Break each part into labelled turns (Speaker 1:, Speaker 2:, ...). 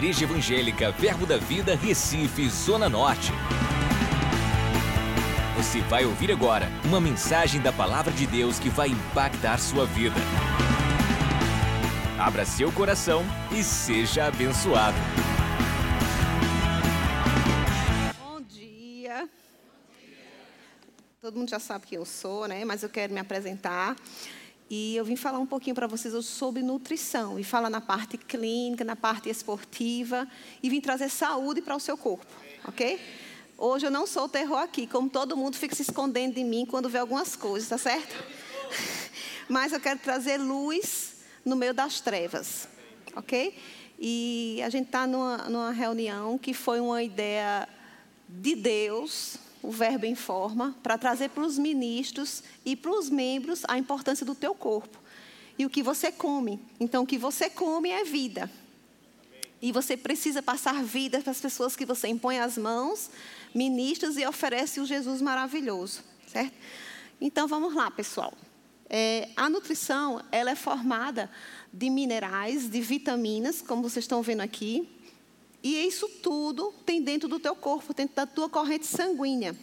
Speaker 1: Igreja Evangélica Verbo da Vida, Recife, Zona Norte. Você vai ouvir agora uma mensagem da Palavra de Deus que vai impactar sua vida. Abra seu coração e seja abençoado.
Speaker 2: Bom dia. Todo mundo já sabe quem eu sou, né? Mas eu quero me apresentar. E eu vim falar um pouquinho para vocês sobre nutrição. E falar na parte clínica, na parte esportiva. E vim trazer saúde para o seu corpo, ok? Hoje eu não sou o terror aqui, como todo mundo fica se escondendo de mim quando vê algumas coisas, tá certo? Mas eu quero trazer luz no meio das trevas, ok? E a gente está numa, numa reunião que foi uma ideia de Deus, o verbo em forma, para trazer para os ministros e para os membros a importância do teu corpo e o que você come. Então, o que você come é vida. E você precisa passar vida para as pessoas que você impõe as mãos, ministros e oferece o Jesus maravilhoso, certo? Então, vamos lá, pessoal. É, a nutrição, ela é formada de minerais, de vitaminas, como vocês estão vendo aqui, e isso tudo tem dentro do teu corpo, dentro da tua corrente sanguínea.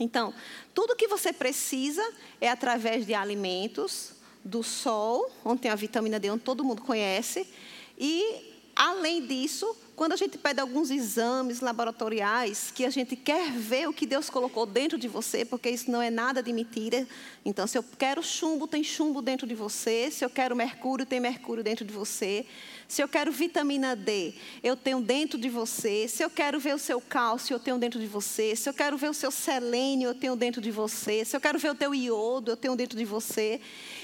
Speaker 2: Então, tudo que você precisa é através de alimentos, do sol, onde tem a vitamina D, onde todo mundo conhece, e além disso, quando a gente pede alguns exames laboratoriais, que a gente quer ver o que Deus colocou dentro de você, porque isso não é nada de mentira. Então, se eu quero chumbo, tem chumbo dentro de você. Se eu quero mercúrio, tem mercúrio dentro de você. Se eu quero vitamina D, eu tenho dentro de você. Se eu quero ver o seu cálcio, eu tenho dentro de você. Se eu quero ver o seu selênio, eu tenho dentro de você. Se eu quero ver o teu iodo, eu tenho dentro de você.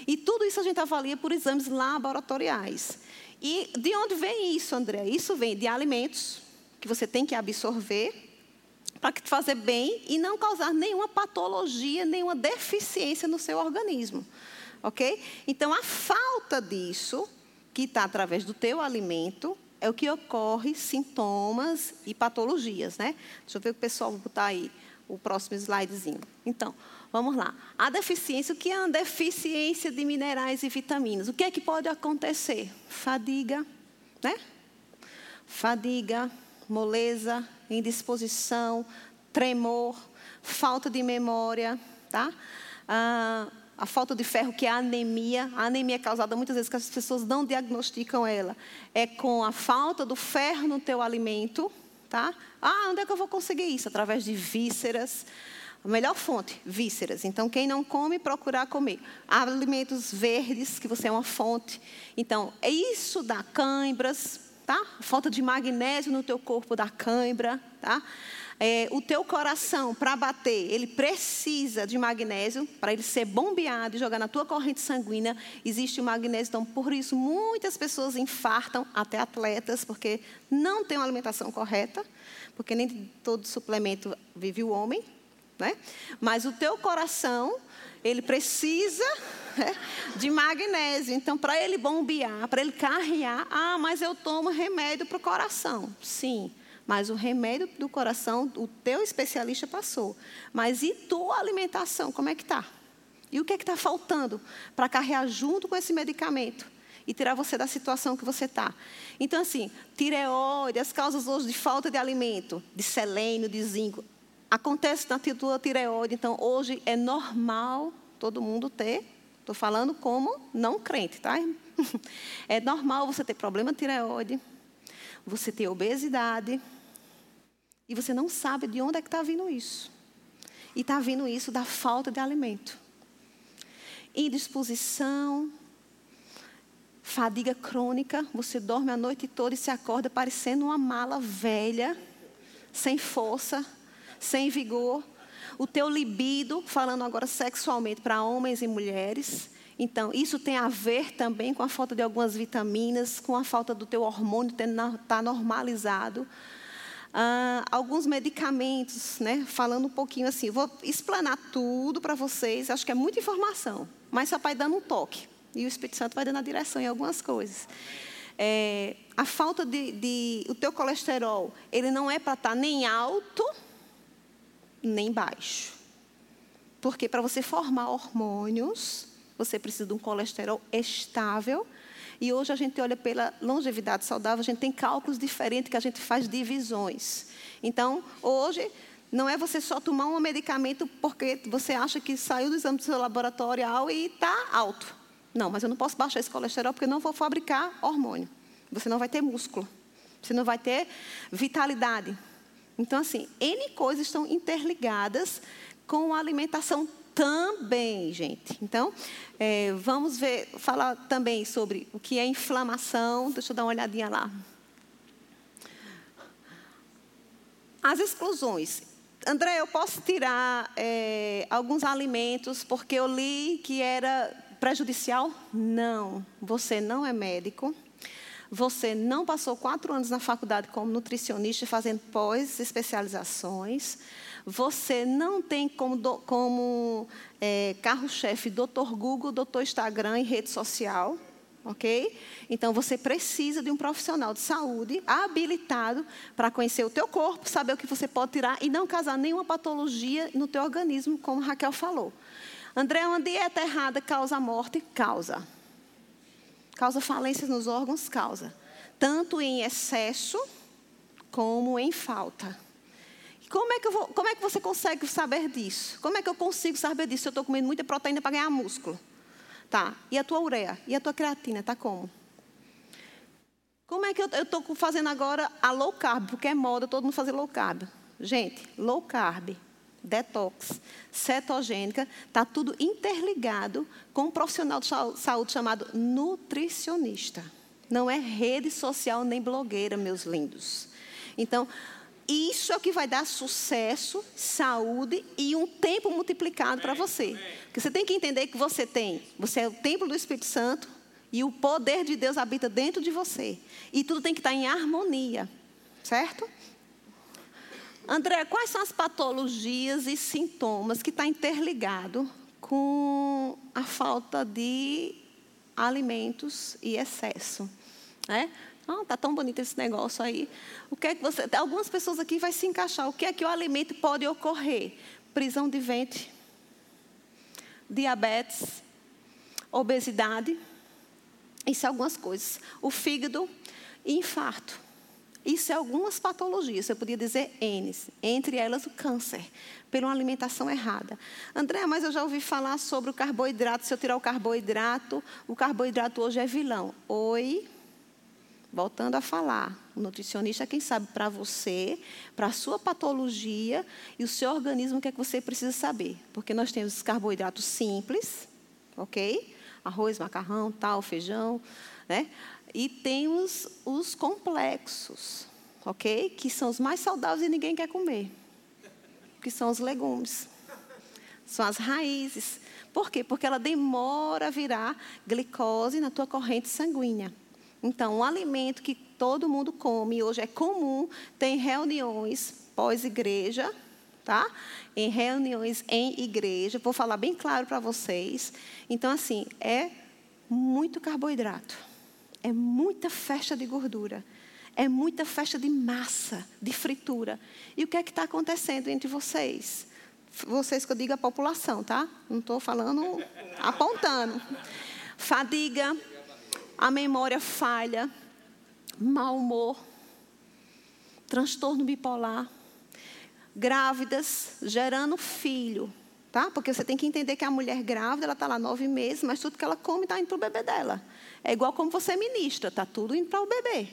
Speaker 2: E tudo isso a gente avalia por exames laboratoriais. E de onde vem isso, André? Isso vem de alimentos que você tem que absorver para te fazer bem e não causar nenhuma patologia, nenhuma deficiência no seu organismo. Ok? Então, a falta disso, que está através do teu alimento, é o que ocorre sintomas e patologias, né? Deixa eu ver o pessoal botar aí o próximo slidezinho. Então, Vamos lá. A deficiência, o que é uma deficiência de minerais e vitaminas? O que é que pode acontecer? Fadiga, né? Fadiga, moleza, indisposição, tremor, falta de memória, tá? Ah, a falta de ferro, que é a anemia. A anemia é causada muitas vezes que as pessoas não diagnosticam ela. É com a falta do ferro no teu alimento, tá? Ah, onde é que eu vou conseguir isso? Através de vísceras, a melhor fonte, vísceras. Então, quem não come, procurar comer. Alimentos verdes, que você é uma fonte. Então, é isso dá cãibras, tá? Falta de magnésio no teu corpo dá cãibra, tá? É, o teu coração, para bater, ele precisa de magnésio, para ele ser bombeado e jogar na tua corrente sanguínea, existe o magnésio. Então, por isso, muitas pessoas infartam, até atletas, porque não tem uma alimentação correta, porque nem todo suplemento vive o homem, né? Mas o teu coração, ele precisa né, de magnésio. Então, para ele bombear, para ele carrear, ah, mas eu tomo remédio para o coração. Sim, mas o remédio do coração, o teu especialista passou. Mas e tua alimentação, como é que está? E o que é que está faltando para carregar junto com esse medicamento? E tirar você da situação que você está. Então, assim, tireoide, as causas hoje de falta de alimento, de selênio, de zinco, acontece na tireoide. Então, hoje é normal todo mundo ter. Estou falando como não crente, tá? É normal você ter problema de tireoide, você ter obesidade, e você não sabe de onde é que está vindo isso. E está vindo isso da falta de alimento. Indisposição, fadiga crônica, você dorme a noite toda e se acorda parecendo uma mala velha, sem força, sem vigor. O teu libido, falando agora sexualmente para homens e mulheres. Então, isso tem a ver também com a falta de algumas vitaminas, com a falta do teu hormônio estar tá normalizado. Ah, alguns medicamentos, né? Falando um pouquinho assim, vou explanar tudo para vocês. Acho que é muita informação, mas só vai dando um toque e o Espírito Santo vai dando a direção em algumas coisas. É, a falta de, de, o teu colesterol, ele não é para estar tá nem alto nem baixo. Porque para você formar hormônios, você precisa de um colesterol estável E hoje a gente olha pela longevidade saudável, a gente tem cálculos diferentes que a gente faz divisões. Então, hoje, não é você só tomar um medicamento porque você acha que saiu do exame do seu laboratorial e está alto. Não, mas eu não posso baixar esse colesterol porque eu não vou fabricar hormônio. Você não vai ter músculo. Você não vai ter vitalidade. Então, assim, N coisas estão interligadas com a alimentação também, gente. Então, é, vamos ver, falar também sobre o que é inflamação. Deixa eu dar uma olhadinha lá. As exclusões. André, eu posso tirar é, alguns alimentos porque eu li que era prejudicial? Não. Você não é médico. Você não passou quatro anos na faculdade como nutricionista, fazendo pós-especializações. Você não tem como, como é, carro-chefe Doutor Google, Doutor Instagram e rede social. Ok? Então você precisa de um profissional de saúde habilitado para conhecer o teu corpo, saber o que você pode tirar e não causar nenhuma patologia no teu organismo, como Raquel falou. André, uma dieta errada causa morte? Causa. Causa falências nos órgãos? Causa. Tanto em excesso como em falta. Como é, que vou, como é que você consegue saber disso? Como é que eu consigo saber disso se eu estou comendo muita proteína para ganhar músculo? Tá. E a tua ureia? E a tua creatina? Tá como? Como é que eu estou fazendo agora a low carb? Porque é moda todo mundo fazer low carb. Gente, low carb detox, cetogênica, está tudo interligado com um profissional de saúde chamado nutricionista. Não é rede social nem blogueira, meus lindos. Então, isso é o que vai dar sucesso, saúde e um tempo multiplicado para você. Porque você tem que entender que você tem, você é o templo do Espírito Santo e o poder de Deus habita dentro de você. E tudo tem que estar em harmonia, certo? André, quais são as patologias e sintomas que está interligado com a falta de alimentos e excesso? Né? Ah, tá tão bonito esse negócio aí. O que é que você? Algumas pessoas aqui vai se encaixar. O que é que o alimento pode ocorrer? Prisão de ventre, diabetes, obesidade, isso é algumas coisas. O fígado infarto. Isso é algumas patologias, eu podia dizer N, entre elas o câncer, pela uma alimentação errada. André, mas eu já ouvi falar sobre o carboidrato, se eu tirar o carboidrato, o carboidrato hoje é vilão. Oi, voltando a falar, o nutricionista quem sabe para você, para a sua patologia e o seu organismo o que é que você precisa saber. Porque nós temos os carboidratos simples, ok? Arroz, macarrão, tal, feijão, né? E temos os complexos, ok? Que são os mais saudáveis e ninguém quer comer. Que são os legumes. São as raízes. Por quê? Porque ela demora a virar glicose na tua corrente sanguínea. Então, um alimento que todo mundo come, hoje é comum, tem reuniões pós-igreja, tá? Em reuniões em igreja, vou falar bem claro para vocês. Então, assim, é muito carboidrato. É muita festa de gordura. É muita festa de massa, de fritura. E o que é que está acontecendo entre vocês? Vocês que eu digo a população, tá? Não estou falando apontando. Fadiga, a memória falha, mau humor, transtorno bipolar, grávidas gerando filho, tá? Porque você tem que entender que a mulher grávida, ela está lá nove meses, mas tudo que ela come está indo para o bebê dela. É igual como você ministra, está tudo indo para o bebê.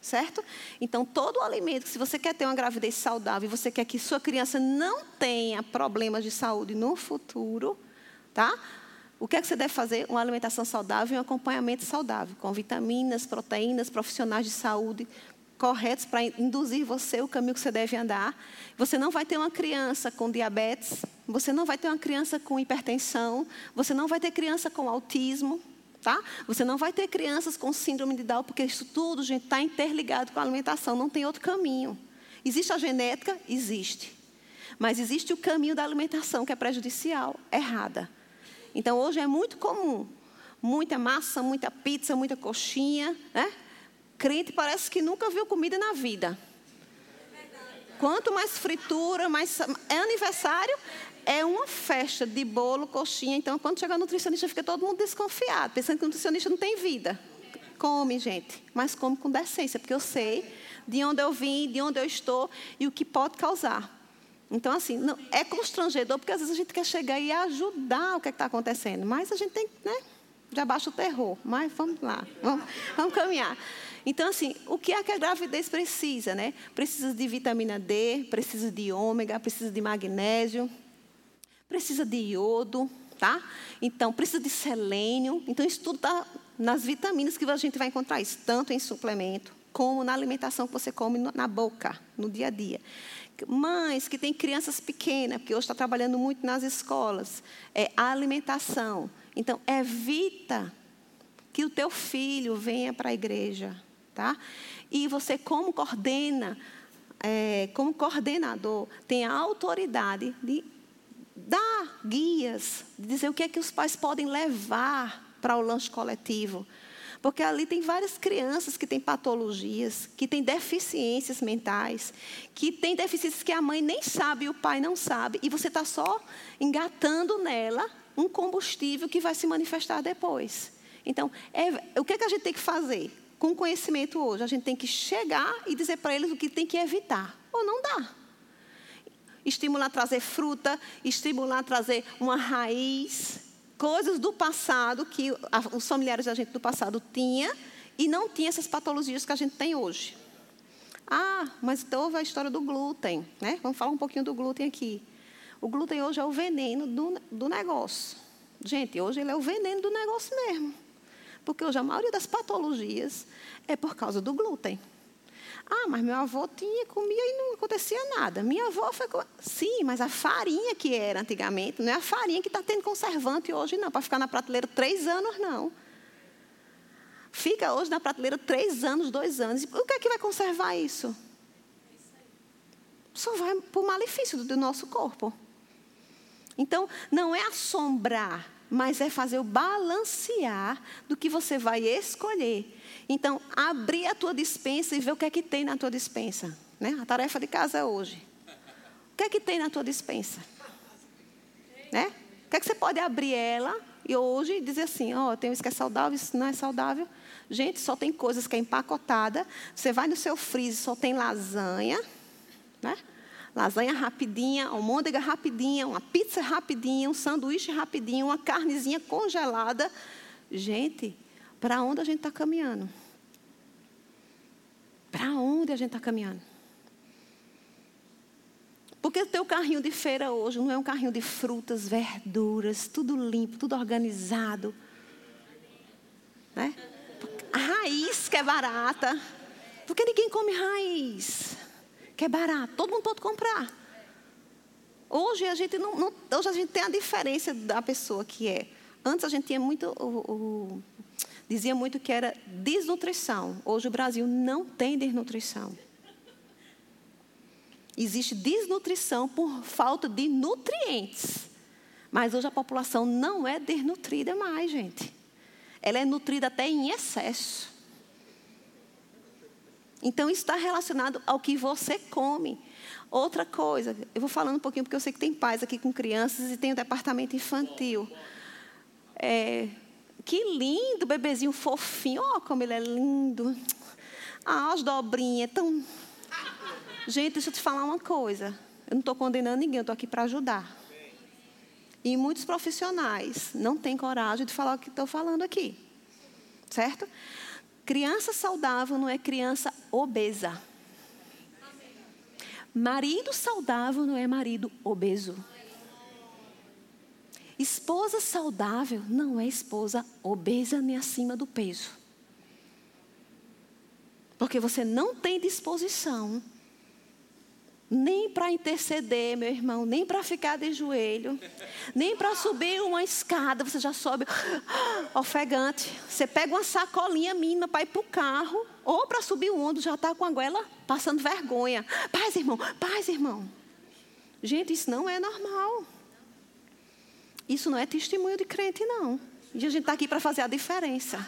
Speaker 2: Certo? Então, todo o alimento, se você quer ter uma gravidez saudável e você quer que sua criança não tenha problemas de saúde no futuro, tá? O que é que você deve fazer? Uma alimentação saudável e um acompanhamento saudável, com vitaminas, proteínas, profissionais de saúde corretos para induzir você o caminho que você deve andar. Você não vai ter uma criança com diabetes, você não vai ter uma criança com hipertensão, você não vai ter criança com autismo, tá? Você não vai ter crianças com síndrome de Down, porque isso tudo, gente, está interligado com a alimentação, não tem outro caminho. Existe a genética? Existe. Mas existe o caminho da alimentação que é prejudicial, errada. Então, hoje é muito comum. Muita massa, muita pizza, muita coxinha. Né? Crente parece que nunca viu comida na vida. Quanto mais fritura, mais. É aniversário, é uma festa de bolo, coxinha. Então, quando chega o nutricionista, fica todo mundo desconfiado, pensando que o nutricionista não tem vida. Come, gente, mas come com decência, porque eu sei de onde eu vim, de onde eu estou e o que pode causar. Então, assim, não, é constrangedor, porque às vezes a gente quer chegar e ajudar o que é está acontecendo, mas a gente tem, né? Já baixa o terror, mas vamos lá, vamos, vamos caminhar. Então, assim, o que é que a gravidez precisa, né? Precisa de vitamina D, precisa de ômega, precisa de magnésio, precisa de iodo, tá? Então, precisa de selênio. Então, isso tudo está nas vitaminas que a gente vai encontrar isso, tanto em suplemento, como na alimentação que você come na boca, no dia a dia. Mães que têm crianças pequenas, porque hoje está trabalhando muito nas escolas, é a alimentação. Então, evita que o teu filho venha para a igreja, tá? E você, como coordena, é, como coordenador, tem a autoridade de dar guias, dizer o que é que os pais podem levar para o lanche coletivo. Porque ali tem várias crianças que têm patologias, que têm deficiências mentais, que têm deficiências que a mãe nem sabe e o pai não sabe. E você está só engatando nela um combustível que vai se manifestar depois. Então, é, o que, é que a gente tem que fazer com conhecimento hoje? A gente tem que chegar e dizer para eles o que tem que evitar. Ou não dá. Estimular a trazer fruta, estimular a trazer uma raiz, coisas do passado que os familiares da gente do passado tinha e não tinha essas patologias que a gente tem hoje. Ah, mas então houve a história do glúten, né? Vamos falar um pouquinho do glúten aqui. O glúten hoje é o veneno do, do negócio. Gente, hoje ele é o veneno do negócio mesmo. Porque hoje a maioria das patologias é por causa do glúten. Ah, mas meu avô tinha, comia e não acontecia nada. Minha avó foi. Sim, mas a farinha que era antigamente, não é a farinha que está tendo conservante hoje, não, para ficar na prateleira três anos, não. Fica hoje na prateleira três anos, dois anos. O que é que vai conservar isso? Só vai para o malefício do nosso corpo. Então, não é assombrar, mas é fazer o balancear do que você vai escolher. Então, abrir a tua dispensa e ver o que é que tem na tua dispensa. Né? A tarefa de casa é hoje. O que é que tem na tua dispensa? Né? O que é que você pode abrir ela e hoje dizer assim, ó, oh, tem isso que é saudável, isso não é saudável. Gente, só tem coisas que é empacotada. Você vai no seu freezer, só tem lasanha, né? Lasanha rapidinha, almôndega rapidinha, uma pizza rapidinha, um sanduíche rapidinho, uma carnezinha congelada. Gente, para onde a gente está caminhando? Para onde a gente está caminhando? Porque o teu carrinho de feira hoje não é um carrinho de frutas, verduras, tudo limpo, tudo organizado. Né? A raiz que é barata. Porque ninguém come raiz. Que é barato. Todo mundo pode comprar. Hoje a gente não, não hoje a gente tem a diferença da pessoa que é. Antes a gente tinha muito o, o dizia muito que era desnutrição. Hoje o Brasil não tem desnutrição. Existe desnutrição por falta de nutrientes. Mas hoje a população não é desnutrida mais, gente. Ela é nutrida até em excesso. Então, isso está relacionado ao que você come. Outra coisa, eu vou falando um pouquinho, porque eu sei que tem pais aqui com crianças e tem o departamento infantil. É, que lindo, bebezinho fofinho. Ó, oh, como ele é lindo. Ah, as dobrinhas, tão. Gente, deixa eu te falar uma coisa. Eu não estou condenando ninguém, eu estou aqui para ajudar. E muitos profissionais não têm coragem de falar o que estou falando aqui. Certo? Criança saudável não é criança obesa. Marido saudável não é marido obeso. Esposa saudável não é esposa obesa nem acima do peso. Porque você não tem disposição nem para interceder, meu irmão, nem para ficar de joelho, nem para subir uma escada, você já sobe ofegante. Você pega uma sacolinha mínima para ir para o carro, ou para subir o ombro, já está com a goela passando vergonha. Paz, irmão, paz, irmão. Gente, isso não é normal. Isso não é testemunho de crente, não. E a gente está aqui para fazer a diferença.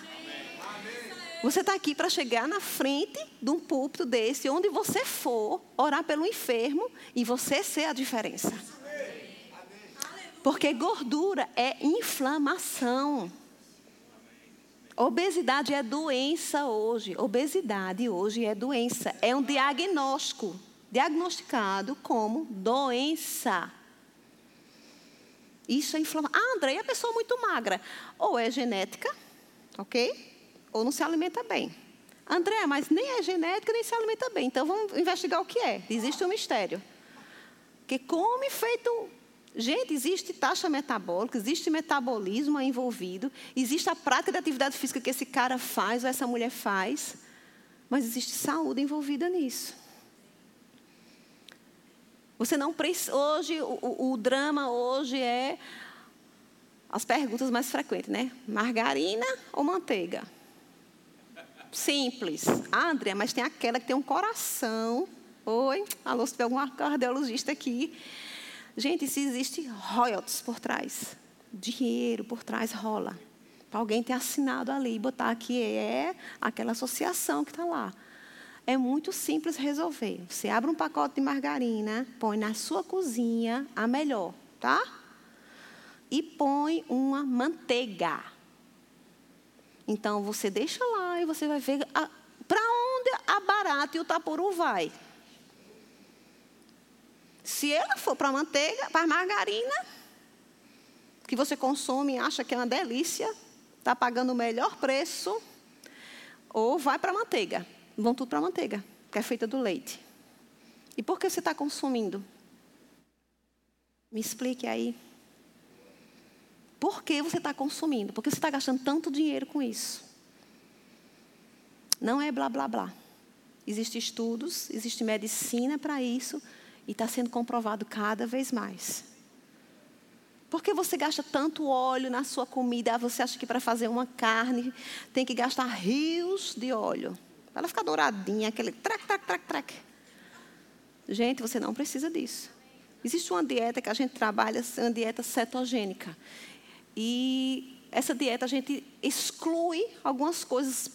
Speaker 2: Você está aqui para chegar na frente de um púlpito desse, onde você for, orar pelo enfermo e você ser a diferença. Porque gordura é inflamação. Obesidade é doença hoje. Obesidade hoje é doença. É um diagnóstico. Diagnosticado como doença. Isso é inflamação. Ah, André, a pessoa muito magra. Ou é genética, ok? Ou não se alimenta bem. André, mas nem é genética, nem se alimenta bem. Então vamos investigar o que é. Existe um mistério. Que come feito Gente, existe taxa metabólica, existe metabolismo envolvido, existe a prática de atividade física que esse cara faz ou essa mulher faz, mas existe saúde envolvida nisso. Você não precisa. Hoje, o, o, drama hoje é as perguntas mais frequentes, né? Margarina ou manteiga? Simples. Ah, André, mas tem aquela que tem um coração. Oi, alô, se tiver algum cardiologista aqui. Gente, se existe royalties por trás, dinheiro por trás rola. Para alguém ter assinado ali e botar que é aquela associação que está lá. É muito simples resolver. Você abre um pacote de margarina, põe na sua cozinha, a melhor, tá? E põe uma manteiga. Então você deixa lá e você vai ver para onde a barata e o tapuru vai. Se ela for para a manteiga, para a margarina, que você consome e acha que é uma delícia, está pagando o melhor preço, ou vai para a manteiga. Vão tudo para manteiga, que é feita do leite. E por que você está consumindo? Me explique aí. Por que você está consumindo? Por que você está gastando tanto dinheiro com isso? Não é blá blá blá. Existem estudos, existe medicina para isso. E está sendo comprovado cada vez mais. Por que você gasta tanto óleo na sua comida? Você acha que para fazer uma carne tem que gastar rios de óleo? Para ela ficar douradinha, aquele trac, trac, trac, trac. Gente, você não precisa disso. Existe uma dieta que a gente trabalha, uma dieta cetogênica. E essa dieta a gente exclui algumas coisas,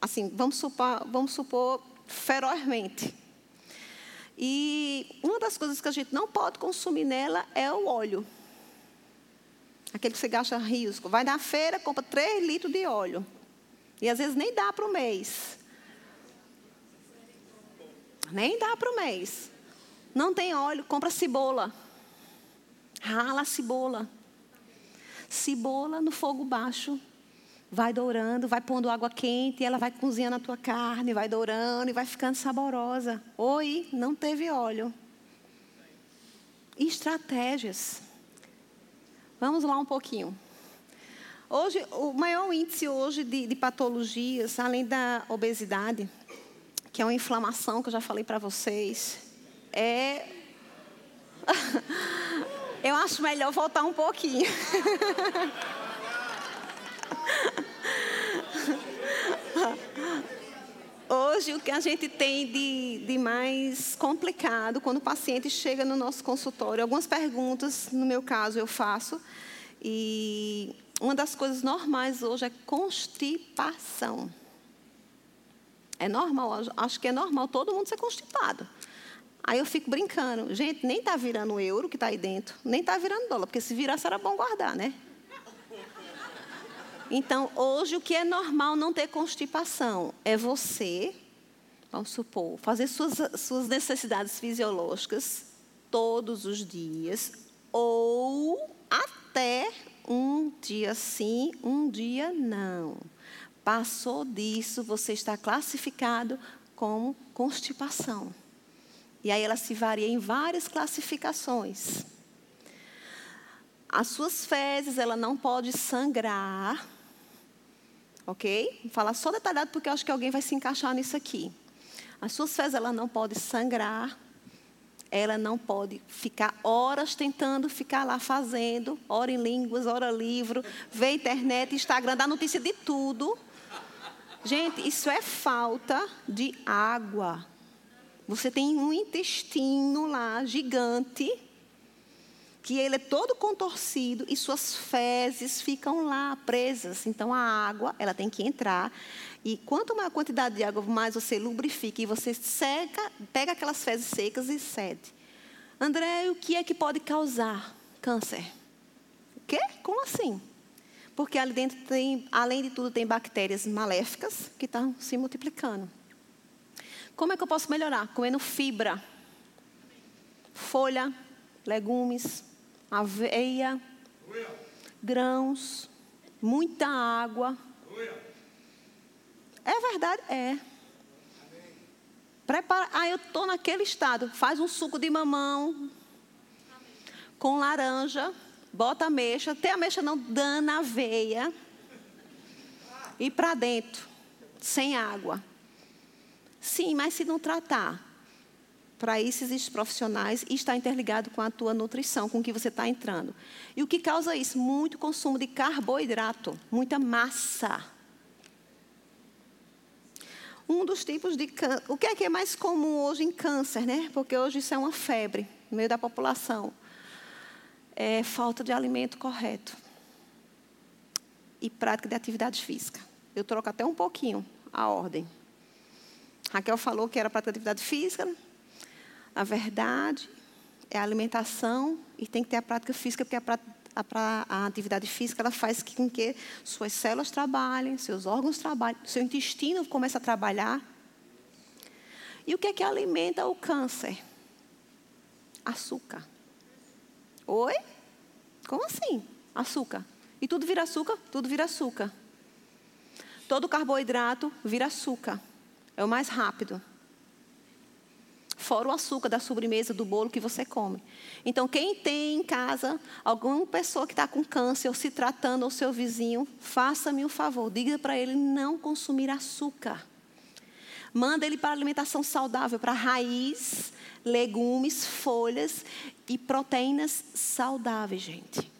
Speaker 2: assim, vamos supor, vamos supor ferozmente. E uma das coisas que a gente não pode consumir nela é o óleo. Aquele que você gasta rios. Vai na feira, compra 3 litros de óleo. E às vezes nem dá para o mês. Nem dá para o mês. Não tem óleo, compra cebola. Rala a cebola. Cebola no fogo baixo vai dourando, vai pondo água quente, e ela vai cozinhando a tua carne, vai dourando e vai ficando saborosa. Oi, não teve óleo. Estratégias. Vamos lá um pouquinho. Hoje, o maior índice hoje de, de patologias, além da obesidade, que é uma inflamação que eu já falei para vocês, é. eu acho melhor voltar um pouquinho. Hoje, o que a gente tem de, de mais complicado quando o paciente chega no nosso consultório, algumas perguntas, no meu caso, eu faço, e uma das coisas normais hoje é constipação. É normal, acho que é normal todo mundo ser constipado. Aí eu fico brincando, gente, nem está virando euro que está aí dentro, nem está virando dólar, porque se virasse era bom guardar, né? Então, hoje, o que é normal não ter constipação é você, vamos supor, fazer suas, suas necessidades fisiológicas todos os dias, ou até um dia sim, um dia não. Passou disso, você está classificado como constipação. E aí ela se varia em várias classificações. As suas fezes, ela não pode sangrar, ok? Vou falar só detalhado porque eu acho que alguém vai se encaixar nisso aqui. As suas fezes, ela não pode sangrar, ela não pode ficar horas tentando ficar lá fazendo, hora em línguas, hora livro, ver internet, Instagram, dar notícia de tudo. Gente, isso é falta de água. Você tem um intestino lá gigante que ele é todo contorcido e suas fezes ficam lá presas. Então a água, ela tem que entrar. E quanto maior a quantidade de água, mais você lubrifica e você seca, pega aquelas fezes secas e cede. André, o que é que pode causar câncer? O quê? Como assim? Porque ali dentro tem, além de tudo, tem bactérias maléficas que estão se multiplicando. Como é que eu posso melhorar? Comendo fibra, folha, legumes, aveia, grãos, muita água. É verdade? É. Prepara. Ah, eu estou naquele estado. Faz um suco de mamão com laranja, bota ameixa, tem ameixa não, dana aveia e para dentro, sem água. Sim, mas se não tratar, para isso existem profissionais e está interligado com a tua nutrição, com o que você está entrando. E o que causa isso? Muito consumo de carboidrato, muita massa. Um dos tipos de câncer. O que é que é mais comum hoje em câncer, né? Porque hoje isso é uma febre no meio da população. É falta de alimento correto. E prática de atividade física. Eu troco até um pouquinho a ordem. Raquel falou que era para atividade física. Na verdade, é a alimentação e tem que ter a prática física, porque a, a, a atividade física ela faz com que suas células trabalhem, seus órgãos trabalhem, seu intestino comece a trabalhar. E o que é que alimenta o câncer? Açúcar. Oi? Como assim? Açúcar. E tudo vira açúcar? Tudo vira açúcar. Todo carboidrato vira açúcar. É o mais rápido. Fora o açúcar da sobremesa, do bolo que você come. Então, quem tem em casa alguma pessoa que está com câncer ou se tratando, ou seu vizinho, faça-me um favor, diga para ele não consumir açúcar. Manda ele para alimentação saudável, para raiz, legumes, folhas e proteínas saudáveis, gente.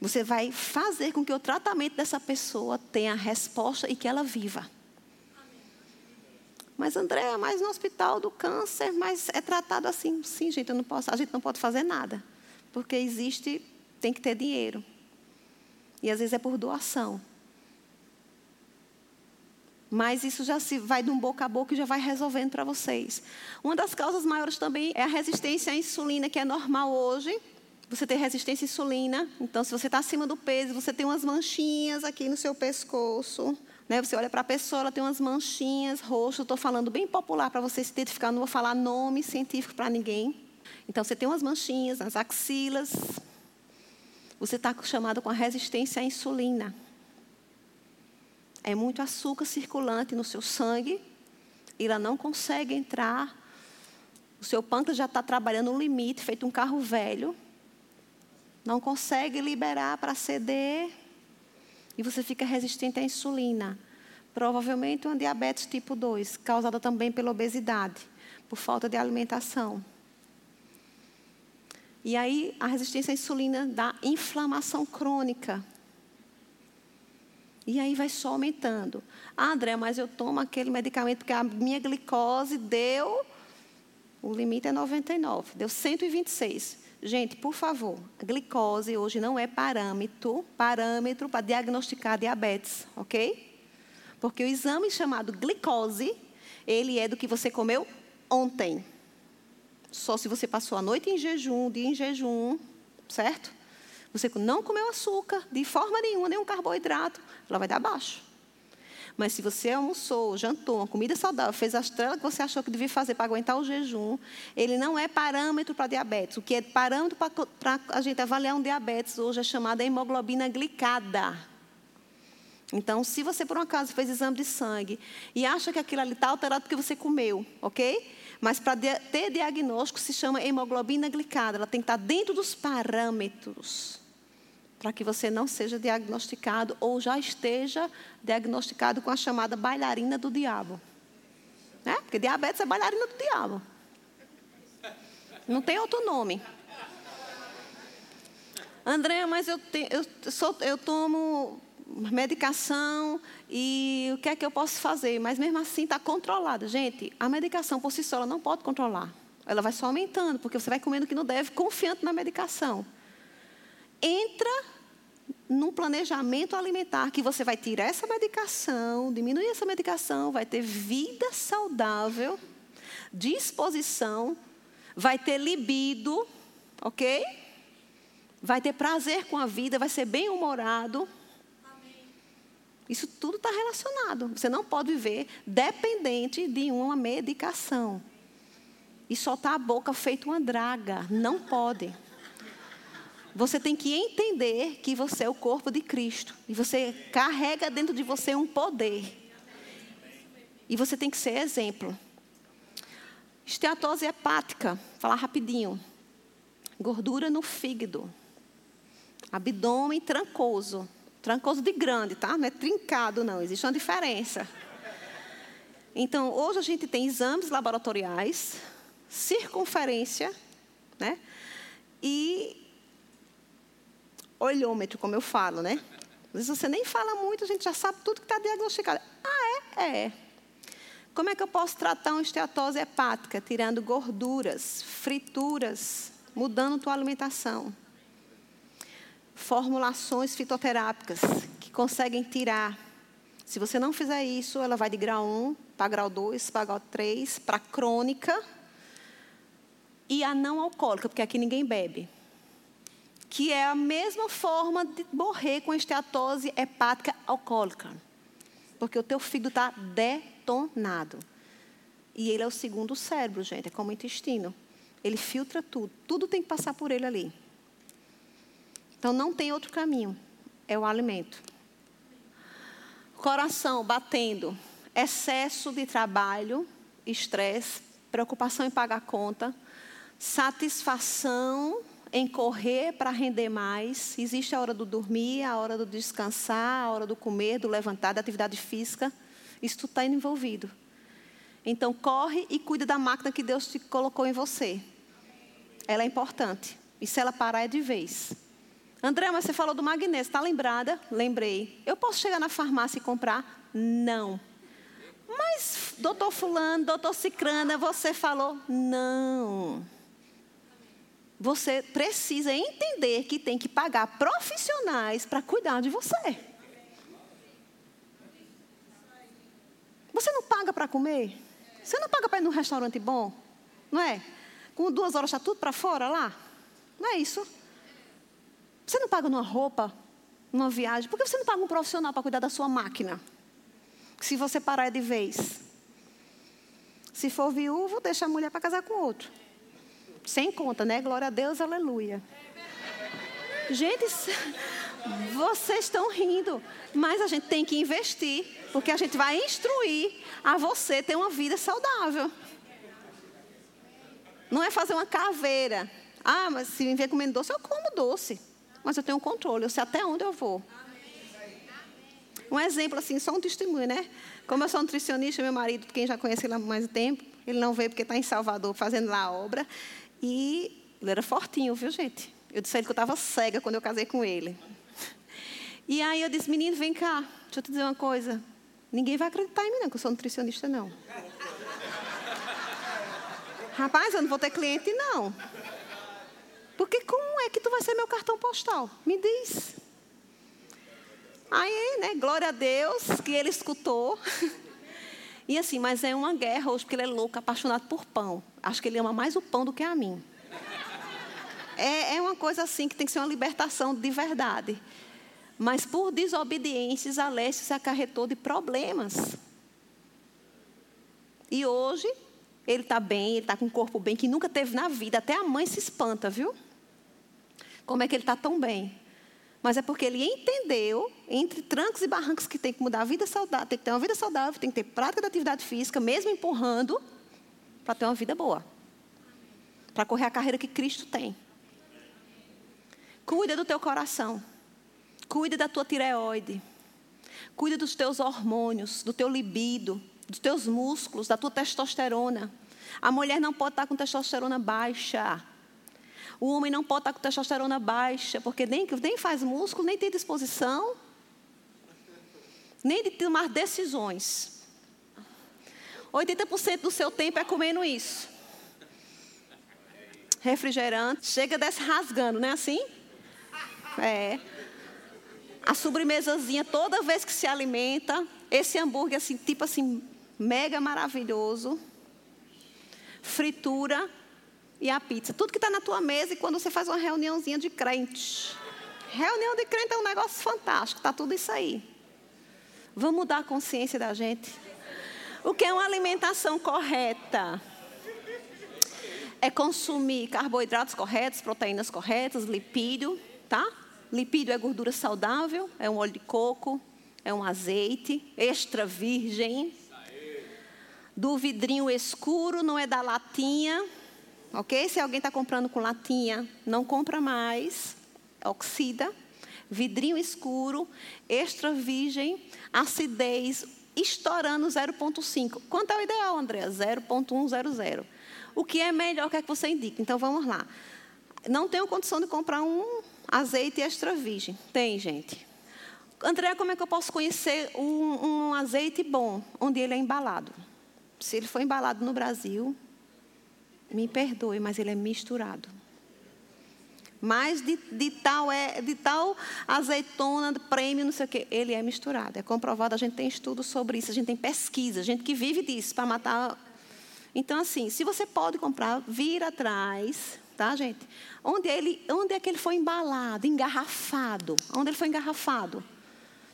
Speaker 2: Você vai fazer com que o tratamento dessa pessoa tenha resposta e que ela viva. Mas André, mas no hospital do câncer, mas é tratado assim. Sim, gente, eu não posso, a gente não pode fazer nada. Porque existe, tem que ter dinheiro. E às vezes é por doação. Mas isso já se vai de um boca a boca e já vai resolvendo para vocês. Uma das causas maiores também é a resistência à insulina, que é normal hoje. Você tem resistência à insulina. Então, se você está acima do peso, você tem umas manchinhas aqui no seu pescoço. Né? Você olha para a pessoa, ela tem umas manchinhas roxas. Estou falando bem popular para você se identificar, não vou falar nome científico para ninguém. Então, você tem umas manchinhas nas axilas. Você está chamado com a resistência à insulina. É muito açúcar circulante no seu sangue. E ela não consegue entrar. O seu pâncreas já está trabalhando no limite, feito um carro velho. Não consegue liberar para ceder e você fica resistente à insulina. Provavelmente uma diabetes tipo 2, causada também pela obesidade, por falta de alimentação. E aí a resistência à insulina dá inflamação crônica. E aí vai só aumentando. Ah, André, mas eu tomo aquele medicamento porque a minha glicose deu. O limite é 99, deu 126. Gente, por favor, glicose hoje não é parâmetro, parâmetro para diagnosticar diabetes, ok? Porque o exame chamado glicose, ele é do que você comeu ontem. Só se você passou a noite em jejum, dia em jejum, certo? Você não comeu açúcar, de forma nenhuma, nenhum carboidrato, ela vai dar baixo. Mas se você almoçou, jantou, uma comida saudável, fez a estrela que você achou que devia fazer para aguentar o jejum, ele não é parâmetro para diabetes. O que é parâmetro para a gente avaliar um diabetes hoje é chamada hemoglobina glicada. Então, se você por um acaso fez exame de sangue e acha que aquilo ali está alterado porque você comeu, ok? Mas para ter diagnóstico se chama hemoglobina glicada. Ela tem que estar tá dentro dos parâmetros para que você não seja diagnosticado ou já esteja diagnosticado com a chamada bailarina do diabo. Né? Porque diabetes é bailarina do diabo. Não tem outro nome. André, mas eu, te, eu, sou, eu tomo medicação e o que é que eu posso fazer? Mas mesmo assim está controlado. Gente, a medicação por si só não pode controlar. Ela vai só aumentando, porque você vai comendo o que não deve, confiante na medicação entra num planejamento alimentar que você vai tirar essa medicação, diminuir essa medicação, vai ter vida saudável, disposição, vai ter libido, ok? vai ter prazer com a vida, vai ser bem-humorado. Isso tudo está relacionado. Você não pode viver dependente de uma medicação. E soltar a boca feito uma draga. Não pode. Você tem que entender que você é o corpo de Cristo. E você carrega dentro de você um poder. E você tem que ser exemplo. Esteatose hepática, falar rapidinho. Gordura no fígado. Abdômen trancoso. Trancoso de grande, tá? Não é trincado, não. Existe uma diferença. Então, hoje a gente tem exames laboratoriais, circunferência, né? E olhômetro, como eu falo, né? Às vezes você nem fala muito, a gente já sabe tudo que está diagnosticado. Ah, é? É. Como é que eu posso tratar uma esteatose hepática? Tirando gorduras, frituras, mudando tua alimentação formulações fitoterápicas que conseguem tirar. Se você não fizer isso, ela vai de grau 1 para grau 2, para grau 3, para crônica e a não alcoólica, porque aqui ninguém bebe. Que é a mesma forma de morrer com esteatose hepática alcoólica. Porque o teu fígado está detonado. E ele é o segundo cérebro, gente, é como o intestino. Ele filtra tudo. Tudo tem que passar por ele ali. Então não tem outro caminho, é o alimento. Coração batendo, excesso de trabalho, estresse, preocupação em pagar conta, satisfação em correr para render mais. Existe a hora do dormir, a hora do descansar, a hora do comer, do levantar, da atividade física. Isso está envolvido. Então, corre e cuida da máquina que Deus te colocou em você. Ela é importante. E se ela parar, é de vez. André, mas você falou do magnésio, está lembrada? Lembrei. Eu posso chegar na farmácia e comprar? Não. Mas, doutor Fulano, doutor Cicrana, você falou? Não. Você precisa entender que tem que pagar profissionais para cuidar de você. Você não paga para comer? Você não paga para ir num restaurante bom? Não é? Com duas horas está tudo para fora lá? Não é isso? Você não paga numa roupa, numa viagem? Por que você não paga um profissional para cuidar da sua máquina? Se você parar de vez. Se for viúvo, deixa a mulher para casar com outro. Sem conta, né? Glória a Deus, aleluia. Gente, vocês estão rindo, mas a gente tem que investir, porque a gente vai instruir a você ter uma vida saudável. Não é fazer uma caveira. Ah, mas se ver comendo doce, eu como doce mas eu tenho um controle, eu sei até onde eu vou. Um exemplo assim, só um testemunho, né? Como eu sou nutricionista, meu marido, quem já conhece ele há mais tempo, ele não veio porque está em Salvador fazendo lá a obra. E ele era fortinho, viu, gente? Eu disse a ele que eu estava cega quando eu casei com ele. E aí eu disse, menino, vem cá, deixa eu te dizer uma coisa. Ninguém vai acreditar em mim, não, que eu sou nutricionista, não. Rapaz, eu não vou ter cliente, não. Porque como é que tu vai ser meu cartão postal? Me diz. Aí, né, glória a Deus que ele escutou. E assim, mas é uma guerra hoje, porque ele é louco, apaixonado por pão. Acho que ele ama mais o pão do que a mim. É, é uma coisa assim que tem que ser uma libertação de verdade. Mas por desobediências, Alessio se acarretou de problemas. E hoje, ele está bem, ele está com o corpo bem, que nunca teve na vida. Até a mãe se espanta, viu? como é que ele está tão bem. Mas é porque ele entendeu, entre trancos e barrancos, que tem que mudar a vida saudável, tem que ter uma vida saudável, tem que ter prática de atividade física, mesmo empurrando, para ter uma vida boa. Para correr a carreira que Cristo tem. Cuida do teu coração. Cuida da tua tireoide. Cuida dos teus hormônios, do teu libido, dos teus músculos, da tua testosterona. A mulher não pode estar com testosterona baixa. O homem não pode estar com testosterona baixa, porque nem, nem faz músculo, nem tem disposição, nem de tomar decisões. 80% do seu tempo é comendo isso. Refrigerante, chega desse rasgando, não é assim? É. A sobremesazinha, toda vez que se alimenta, esse hambúrguer assim, tipo assim, mega maravilhoso. Fritura, e a pizza. Tudo que está na tua mesa e quando você faz uma reuniãozinha de crente. Reunião de crente é um negócio fantástico, está tudo isso aí. Vamos mudar a consciência da gente. O que é uma alimentação correta? É consumir carboidratos corretos, proteínas corretas, lipídio, tá? Lipídio é gordura saudável, é um óleo de coco, é um azeite extra virgem. Do vidrinho escuro, não é da latinha, ok? Se alguém está comprando com latinha, não compra mais, oxida. Vidrinho escuro, extra virgem, acidez estourando 0,5. Quanto é o ideal, André? 0,100. O que é melhor que, é que você indica? Então vamos lá. Não tenho condição de comprar um azeite extra virgem. Tem, gente. André, como é que eu posso conhecer um, um azeite bom, onde ele é embalado? Se ele foi embalado no Brasil, me perdoe, mas ele é misturado. Mas de, de, tal, é, de tal azeitona, prêmio, não sei o quê, ele é misturado. É comprovado, a gente tem estudos sobre isso, a gente tem pesquisa, gente que vive disso para matar. Então, assim, se você pode comprar, vira atrás, tá, gente? Onde, ele, onde é que ele foi embalado, engarrafado? Onde ele foi engarrafado?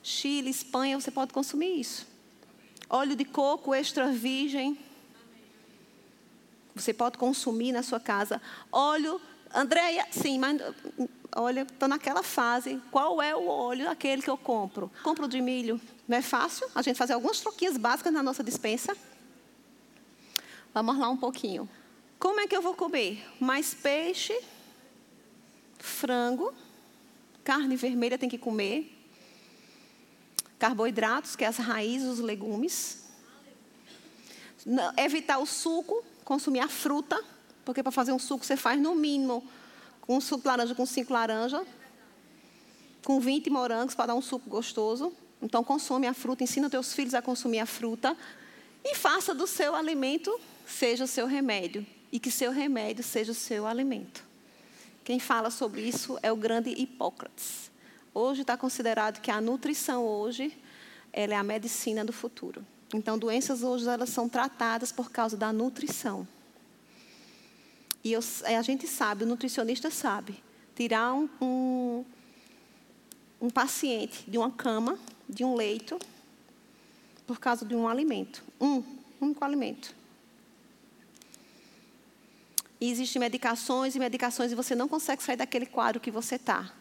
Speaker 2: Chile, Espanha, você pode consumir isso. Óleo de coco extra virgem. Você pode consumir na sua casa. Óleo, Andréia, sim, mas olha, estou naquela fase. Qual é o óleo aquele que eu compro? Compro de milho. Não é fácil a gente fazer algumas troquinhas básicas na nossa dispensa? Vamos lá um pouquinho. Como é que eu vou comer? Mais peixe, frango, carne vermelha tem que comer, carboidratos, que é as raízes, os legumes. Evitar o suco, consumir a fruta, porque para fazer um suco você faz no mínimo um suco de laranja com cinco laranjas, com 20 morangos para dar um suco gostoso. Então consome a fruta, ensina teus filhos a consumir a fruta e faça do seu alimento seja o seu remédio e que seu remédio seja o seu alimento. Quem fala sobre isso é o grande Hipócrates. Hoje está considerado que a nutrição hoje ela é a medicina do futuro. Então, doenças hoje elas são tratadas por causa da nutrição. E eu, a gente sabe, o nutricionista sabe, tirar um, um, um paciente de uma cama, de um leito, por causa de um alimento. Um único alimento. E existem medicações e medicações e você não consegue sair daquele quadro que você está.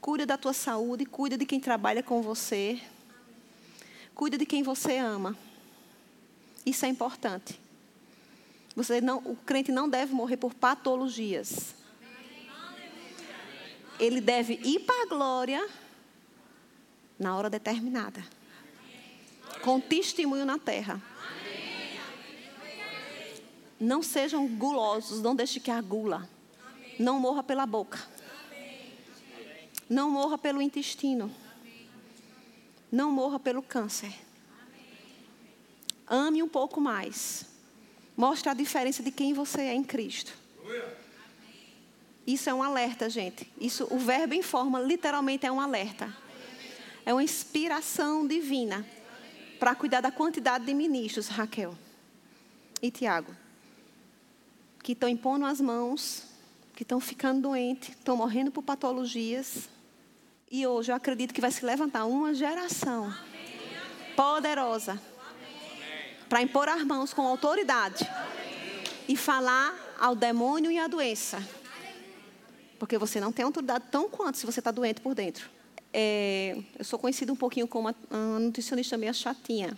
Speaker 2: Cuida da tua saúde, cuida de quem trabalha com você. Cuida de quem você ama. Isso é importante. Você não, o crente não deve morrer por patologias. Ele deve ir para a glória na hora determinada. Com testemunho na terra. Não sejam gulosos, não deixe que a gula. Não morra pela boca. Não morra pelo intestino. Não morra pelo câncer. Ame um pouco mais. Mostre a diferença de quem você é em Cristo. Isso é um alerta, gente. Isso, o verbo em forma literalmente é um alerta. É uma inspiração divina para cuidar da quantidade de ministros, Raquel e Tiago, que estão impondo as mãos, que estão ficando doentes, estão morrendo por patologias. E hoje eu acredito que vai se levantar uma geração poderosa para impor as mãos com autoridade e falar ao demônio e à doença. Porque você não tem autoridade tão quanto se você está doente por dentro. É, eu sou conhecida um pouquinho como uma nutricionista meio chatinha.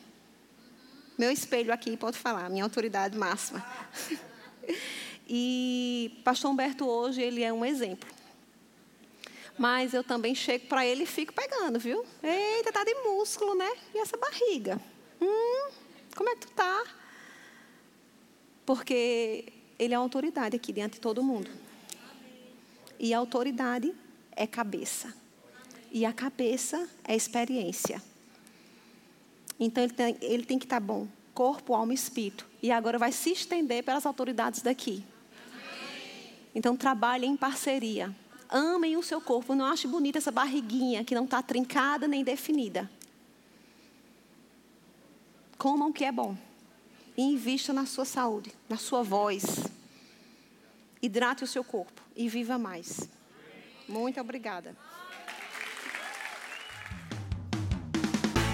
Speaker 2: Meu espelho aqui pode falar, minha autoridade máxima. e pastor Humberto hoje, ele é um exemplo. Mas eu também chego para ele e fico pegando, viu? Eita, tá de músculo, né? E essa barriga? Hum, como é que tu tá? Porque ele é autoridade aqui diante de todo mundo. E a autoridade é cabeça. E a cabeça é experiência. Então ele tem, ele tem que estar tá bom, corpo, alma e espírito. E agora vai se estender pelas autoridades daqui. Então trabalhe em parceria amem o seu corpo. Não ache bonita essa barriguinha que não está trincada nem definida. Comam o que é bom. E invista na sua saúde, na sua voz. hidrate o seu corpo e viva mais. Muito obrigada.